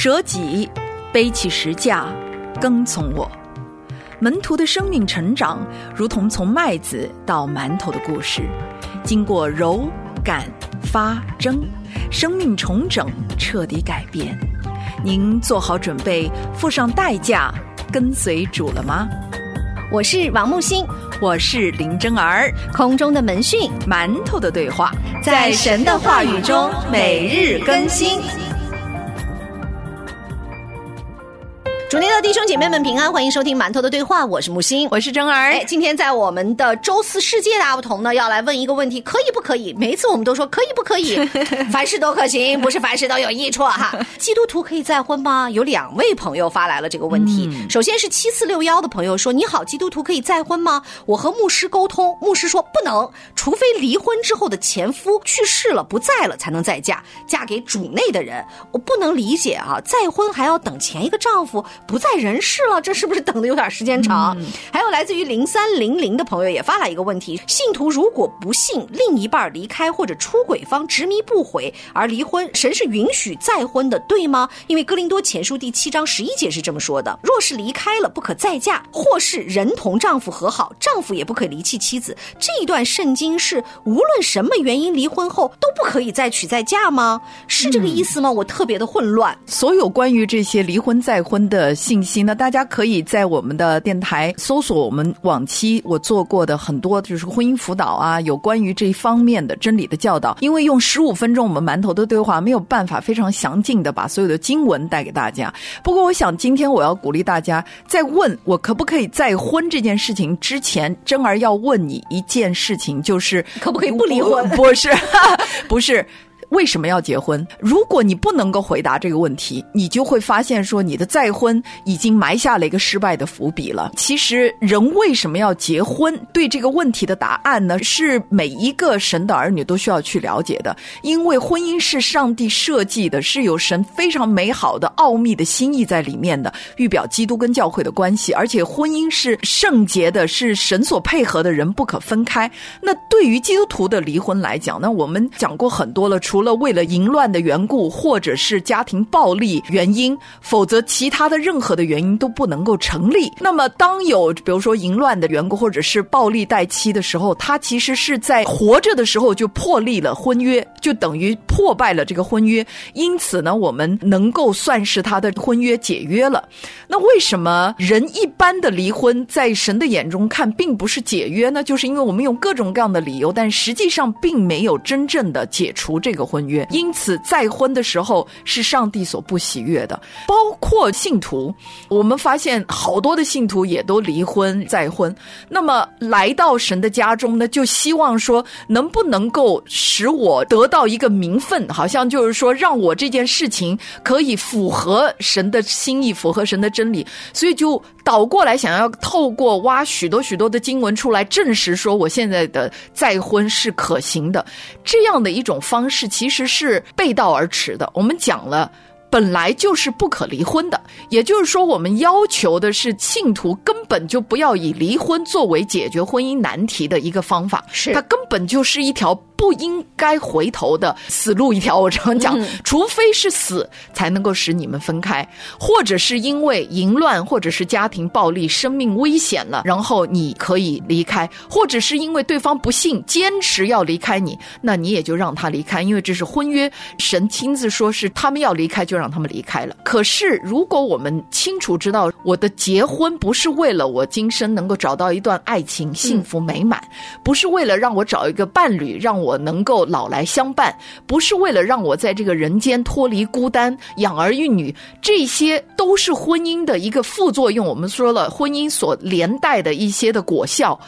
舍己，背起石架，跟从我。门徒的生命成长，如同从麦子到馒头的故事，经过揉、擀、发、蒸，生命重整，彻底改变。您做好准备，付上代价，跟随主了吗？我是王木星，我是林真儿，空中的门训，馒头的对话，在神的话语中每日更新。主内的弟兄姐妹们平安，欢迎收听馒头的对话，我是木星，我是真儿。哎，今天在我们的周四世界大不同呢，要来问一个问题：可以不可以？每一次我们都说可以不可以，凡事都可行，不是凡事都有益处哈。基督徒可以再婚吗？有两位朋友发来了这个问题。首先是七四六幺的朋友说：“你好，基督徒可以再婚吗？我和牧师沟通，牧师说不能，除非离婚之后的前夫去世了不在了，才能再嫁，嫁给主内的人。我不能理解啊，再婚还要等前一个丈夫。”不在人世了，这是不是等的有点时间长？还有来自于零三零零的朋友也发来一个问题：信徒如果不信另一半离开或者出轨方执迷不悔而离婚，神是允许再婚的，对吗？因为哥林多前书第七章十一节是这么说的：若是离开了，不可再嫁；或是人同丈夫和好，丈夫也不可离弃妻子。这一段圣经是无论什么原因离婚后都不可以再娶再嫁吗？是这个意思吗？我特别的混乱。所有关于这些离婚再婚的。信息呢？大家可以在我们的电台搜索我们往期我做过的很多，就是婚姻辅导啊，有关于这一方面的真理的教导。因为用十五分钟我们馒头的对话没有办法非常详尽的把所有的经文带给大家。不过，我想今天我要鼓励大家，在问我可不可以再婚这件事情之前，真儿要问你一件事情，就是可不可以不离婚？不是，不是。为什么要结婚？如果你不能够回答这个问题，你就会发现说你的再婚已经埋下了一个失败的伏笔了。其实，人为什么要结婚？对这个问题的答案呢，是每一个神的儿女都需要去了解的。因为婚姻是上帝设计的，是有神非常美好的奥秘的心意在里面的，预表基督跟教会的关系。而且，婚姻是圣洁的，是神所配合的人不可分开。那对于基督徒的离婚来讲，那我们讲过很多了，除除了为了淫乱的缘故，或者是家庭暴力原因，否则其他的任何的原因都不能够成立。那么，当有比如说淫乱的缘故，或者是暴力待妻的时候，他其实是在活着的时候就破立了婚约，就等于破败了这个婚约。因此呢，我们能够算是他的婚约解约了。那为什么人一般的离婚在神的眼中看并不是解约呢？就是因为我们用各种各样的理由，但实际上并没有真正的解除这个。婚约，因此再婚的时候是上帝所不喜悦的，包括信徒。我们发现好多的信徒也都离婚再婚，那么来到神的家中呢，就希望说能不能够使我得到一个名分，好像就是说让我这件事情可以符合神的心意，符合神的真理，所以就倒过来想要透过挖许多许多的经文出来证实说我现在的再婚是可行的，这样的一种方式。其实是背道而驰的。我们讲了，本来就是不可离婚的，也就是说，我们要求的是信徒根本就不要以离婚作为解决婚姻难题的一个方法，是它根本就是一条。不应该回头的死路一条。我常讲，除非是死才能够使你们分开，或者是因为淫乱，或者是家庭暴力，生命危险了，然后你可以离开，或者是因为对方不幸坚持要离开你，那你也就让他离开，因为这是婚约，神亲自说是他们要离开就让他们离开了。可是如果我们清楚知道，我的结婚不是为了我今生能够找到一段爱情幸福美满，不是为了让我找一个伴侣让我。我能够老来相伴，不是为了让我在这个人间脱离孤单、养儿育女，这些都是婚姻的一个副作用。我们说了，婚姻所连带的一些的果效，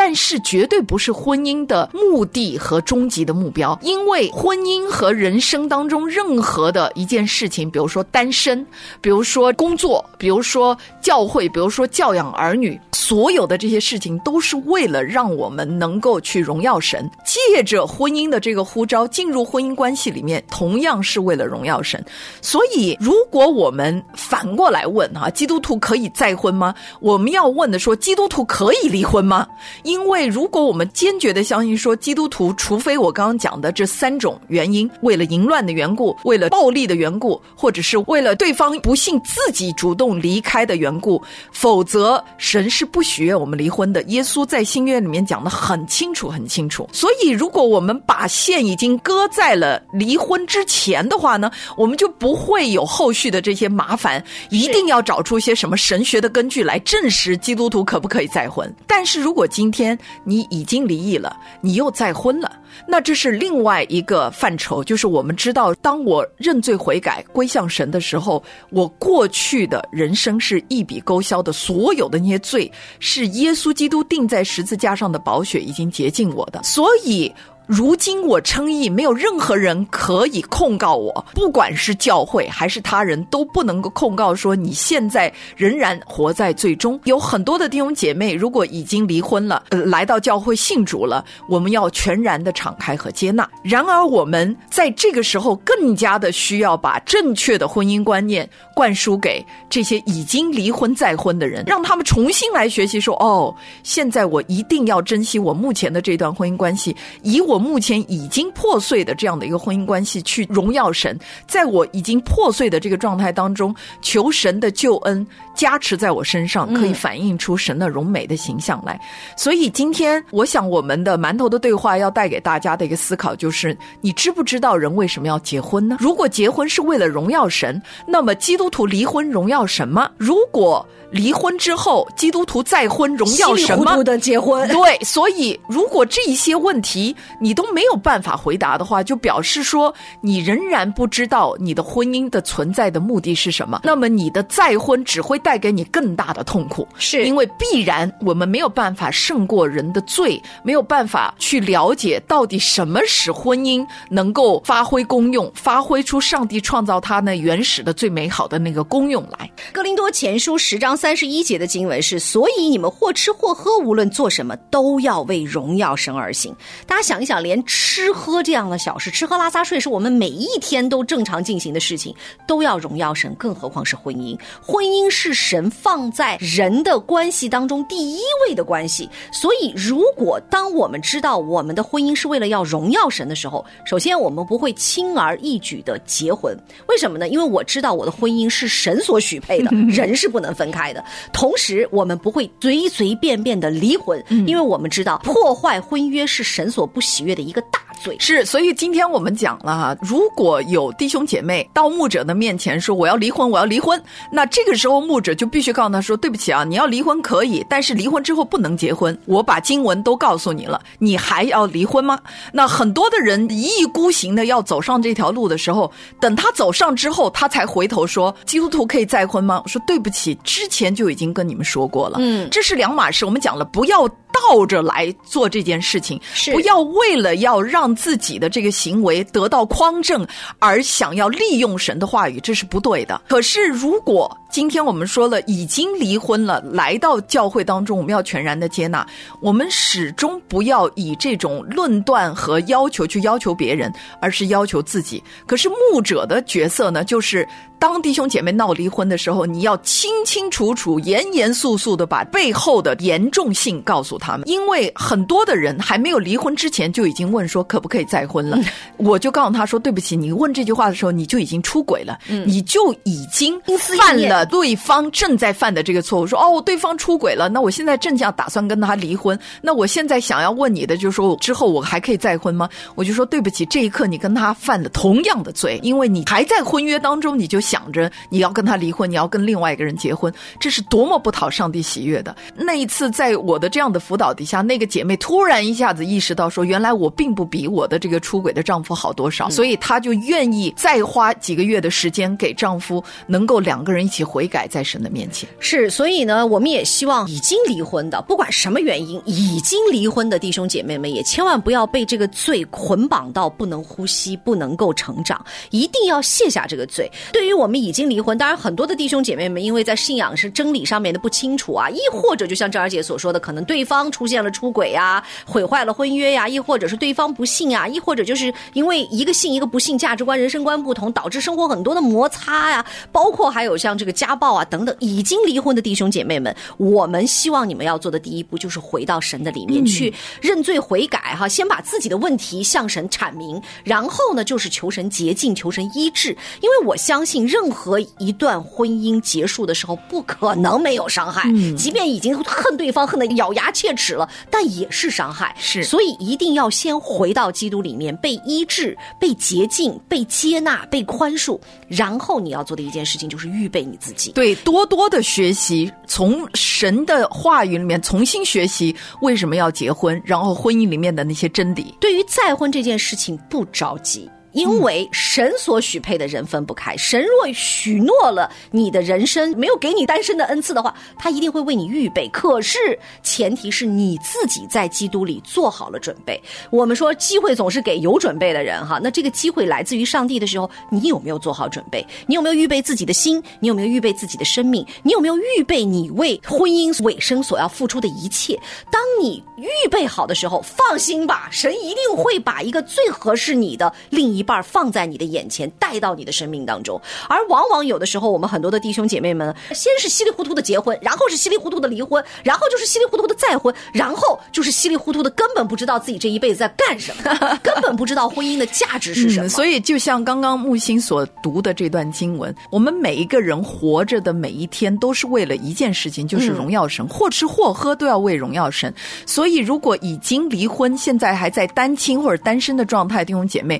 但是绝对不是婚姻的目的和终极的目标。因为婚姻和人生当中任何的一件事情，比如说单身，比如说工作，比如说教会，比如说教养儿女，所有的这些事情都是为了让我们能够去荣耀神，借着。婚姻的这个呼召进入婚姻关系里面，同样是为了荣耀神。所以，如果我们反过来问哈，基督徒可以再婚吗？我们要问的说，基督徒可以离婚吗？因为如果我们坚决的相信说基督徒，除非我刚刚讲的这三种原因，为了淫乱的缘故，为了暴力的缘故，或者是为了对方不幸自己主动离开的缘故，否则神是不许愿我们离婚的。耶稣在新约里面讲的很清楚，很清楚。所以，如果我们把线已经搁在了离婚之前的话呢，我们就不会有后续的这些麻烦。一定要找出一些什么神学的根据来证实基督徒可不可以再婚。但是如果今天天你已经离异了，你又再婚了，那这是另外一个范畴。就是我们知道，当我认罪悔改归向神的时候，我过去的人生是一笔勾销的，所有的那些罪是耶稣基督钉在十字架上的宝血已经洁净我的，所以。如今我称义，没有任何人可以控告我，不管是教会还是他人，都不能够控告说你现在仍然活在最终。有很多的弟兄姐妹，如果已经离婚了，呃，来到教会信主了，我们要全然的敞开和接纳。然而，我们在这个时候更加的需要把正确的婚姻观念灌输给这些已经离婚再婚的人，让他们重新来学习说：哦，现在我一定要珍惜我目前的这段婚姻关系，以我。目前已经破碎的这样的一个婚姻关系，去荣耀神，在我已经破碎的这个状态当中，求神的救恩加持在我身上，可以反映出神的荣美的形象来。所以今天，我想我们的馒头的对话要带给大家的一个思考，就是你知不知道人为什么要结婚呢？如果结婚是为了荣耀神，那么基督徒离婚荣耀什么？如果离婚之后，基督徒再婚荣耀什么？的结婚，对。所以，如果这一些问题你都没有办法回答的话，就表示说你仍然不知道你的婚姻的存在的目的是什么。那么，你的再婚只会带给你更大的痛苦，是因为必然我们没有办法胜过人的罪，没有办法去了解到底什么使婚姻能够发挥功用，发挥出上帝创造它那原始的最美好的那个功用来。哥林多前书十章。三十一节的经文是：所以你们或吃或喝，无论做什么，都要为荣耀神而行。大家想一想，连吃喝这样的小事，吃喝拉撒睡是我们每一天都正常进行的事情，都要荣耀神，更何况是婚姻？婚姻是神放在人的关系当中第一位的关系。所以，如果当我们知道我们的婚姻是为了要荣耀神的时候，首先我们不会轻而易举的结婚。为什么呢？因为我知道我的婚姻是神所许配的，人是不能分开。的同时，我们不会随随便便的离婚，因为我们知道破坏婚约是神所不喜悦的一个大罪。是，所以今天我们讲了哈，如果有弟兄姐妹到牧者的面前说我要离婚，我要离婚，那这个时候牧者就必须告诉他说，对不起啊，你要离婚可以，但是离婚之后不能结婚。我把经文都告诉你了，你还要离婚吗？那很多的人一意孤行的要走上这条路的时候，等他走上之后，他才回头说，基督徒可以再婚吗？我说对不起，之前。前就已经跟你们说过了，嗯，这是两码事。我们讲了，不要。倒着来做这件事情，不要为了要让自己的这个行为得到匡正而想要利用神的话语，这是不对的。可是，如果今天我们说了已经离婚了，来到教会当中，我们要全然的接纳，我们始终不要以这种论断和要求去要求别人，而是要求自己。可是牧者的角色呢，就是当弟兄姐妹闹离婚的时候，你要清清楚楚、严严肃肃的把背后的严重性告诉他。们，因为很多的人还没有离婚之前就已经问说可不可以再婚了，我就告诉他说对不起，你问这句话的时候你就已经出轨了，你就已经犯了对方正在犯的这个错误。说哦，对方出轨了，那我现在正想打算跟他离婚，那我现在想要问你的就是说之后我还可以再婚吗？我就说对不起，这一刻你跟他犯了同样的罪，因为你还在婚约当中，你就想着你要跟他离婚，你要跟另外一个人结婚，这是多么不讨上帝喜悦的。那一次在我的这样的辅导底下，那个姐妹突然一下子意识到，说原来我并不比我的这个出轨的丈夫好多少，所以她就愿意再花几个月的时间给丈夫，能够两个人一起悔改在神的面前。是，所以呢，我们也希望已经离婚的，不管什么原因，已经离婚的弟兄姐妹们，也千万不要被这个罪捆绑到不能呼吸、不能够成长，一定要卸下这个罪。对于我们已经离婚，当然很多的弟兄姐妹们，因为在信仰是真理上面的不清楚啊，亦或者就像郑儿姐所说的，可能对方。出现了出轨呀，毁坏了婚约呀，亦或者是对方不信呀，亦或者就是因为一个信一个不信，价值观、人生观不同，导致生活很多的摩擦呀。包括还有像这个家暴啊等等，已经离婚的弟兄姐妹们，我们希望你们要做的第一步就是回到神的里面去认罪悔改哈，先把自己的问题向神阐明，然后呢就是求神洁净，求神医治。因为我相信，任何一段婚姻结束的时候，不可能没有伤害，即便已经恨对方恨得咬牙切齿了，但也是伤害。是，所以一定要先回到基督里面，被医治、被洁净、被接纳、被宽恕，然后你要做的一件事情就是预备你自己。对，多多的学习，从神的话语里面重新学习为什么要结婚，然后婚姻里面的那些真理。对于再婚这件事情，不着急。因为神所许配的人分不开，神若许诺了你的人生没有给你单身的恩赐的话，他一定会为你预备。可是前提是你自己在基督里做好了准备。我们说机会总是给有准备的人哈，那这个机会来自于上帝的时候，你有没有做好准备？你有没有预备自己的心？你有没有预备自己的生命？你有没有预备你为婚姻尾声所要付出的一切？当你预备好的时候，放心吧，神一定会把一个最合适你的另一。一半放在你的眼前，带到你的生命当中，而往往有的时候，我们很多的弟兄姐妹们，先是稀里糊涂的结婚，然后是稀里糊涂的离婚，然后就是稀里糊涂的再婚，然后就是稀里糊涂的，根本不知道自己这一辈子在干什么，根本不知道婚姻的价值是什么。所以，就像刚刚木星所读的这段经文，我们每一个人活着的每一天，都是为了一件事情，就是荣耀神，或吃或喝都要为荣耀神。所以，如果已经离婚，现在还在单亲或者单身的状态，弟兄姐妹。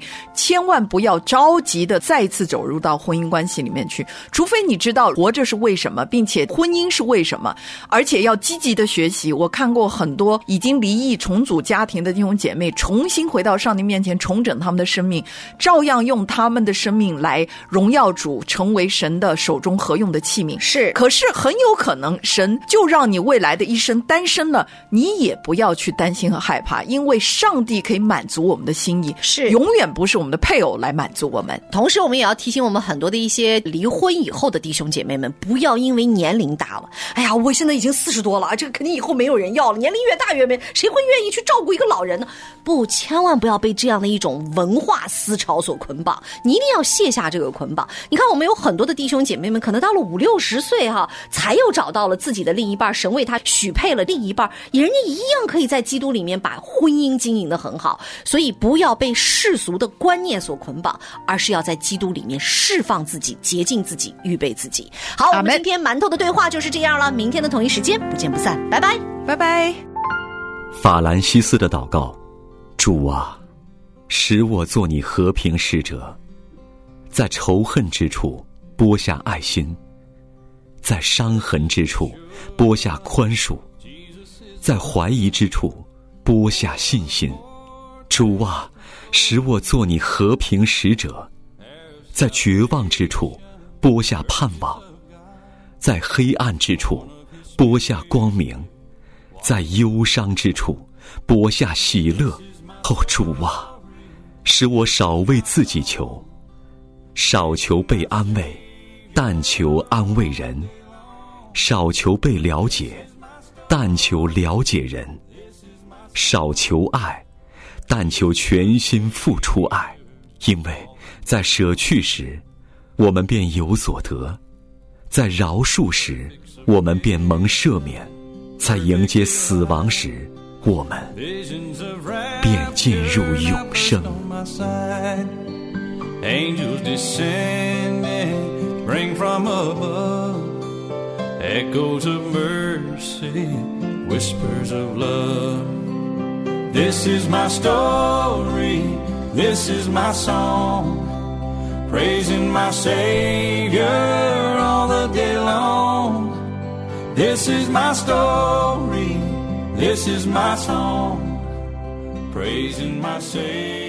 千万不要着急的再次走入到婚姻关系里面去，除非你知道活着是为什么，并且婚姻是为什么，而且要积极的学习。我看过很多已经离异重组家庭的弟兄姐妹，重新回到上帝面前，重整他们的生命，照样用他们的生命来荣耀主，成为神的手中合用的器皿。是，可是很有可能神就让你未来的一生单身了，你也不要去担心和害怕，因为上帝可以满足我们的心意，是永远不是我们的。配偶来满足我们，同时我们也要提醒我们很多的一些离婚以后的弟兄姐妹们，不要因为年龄大了，哎呀，我现在已经四十多了，这个肯定以后没有人要了。年龄越大越没，谁会愿意去照顾一个老人呢？不，千万不要被这样的一种文化思潮所捆绑，你一定要卸下这个捆绑。你看，我们有很多的弟兄姐妹们，可能到了五六十岁哈，才又找到了自己的另一半，神为他许配了另一半，人家一样可以在基督里面把婚姻经营的很好。所以，不要被世俗的观念。念所捆绑，而是要在基督里面释放自己、洁净自己、预备自己。好，我们今天馒头的对话就是这样了。明天的同一时间不见不散，拜拜，拜拜。法兰西斯的祷告：主啊，使我做你和平使者，在仇恨之处播下爱心，在伤痕之处播下宽恕，在怀疑之处播下信心。主啊。使我做你和平使者，在绝望之处播下盼望，在黑暗之处播下光明，在忧伤之处播下喜乐。哦，主啊，使我少为自己求，少求被安慰，但求安慰人；少求被了解，但求了解人；少求爱。但求全心付出爱，因为在舍去时，我们便有所得；在饶恕时，我们便蒙赦免；在迎接死亡时，我们便进入永生。This is my story, this is my song, praising my Savior all the day long. This is my story, this is my song, praising my Savior.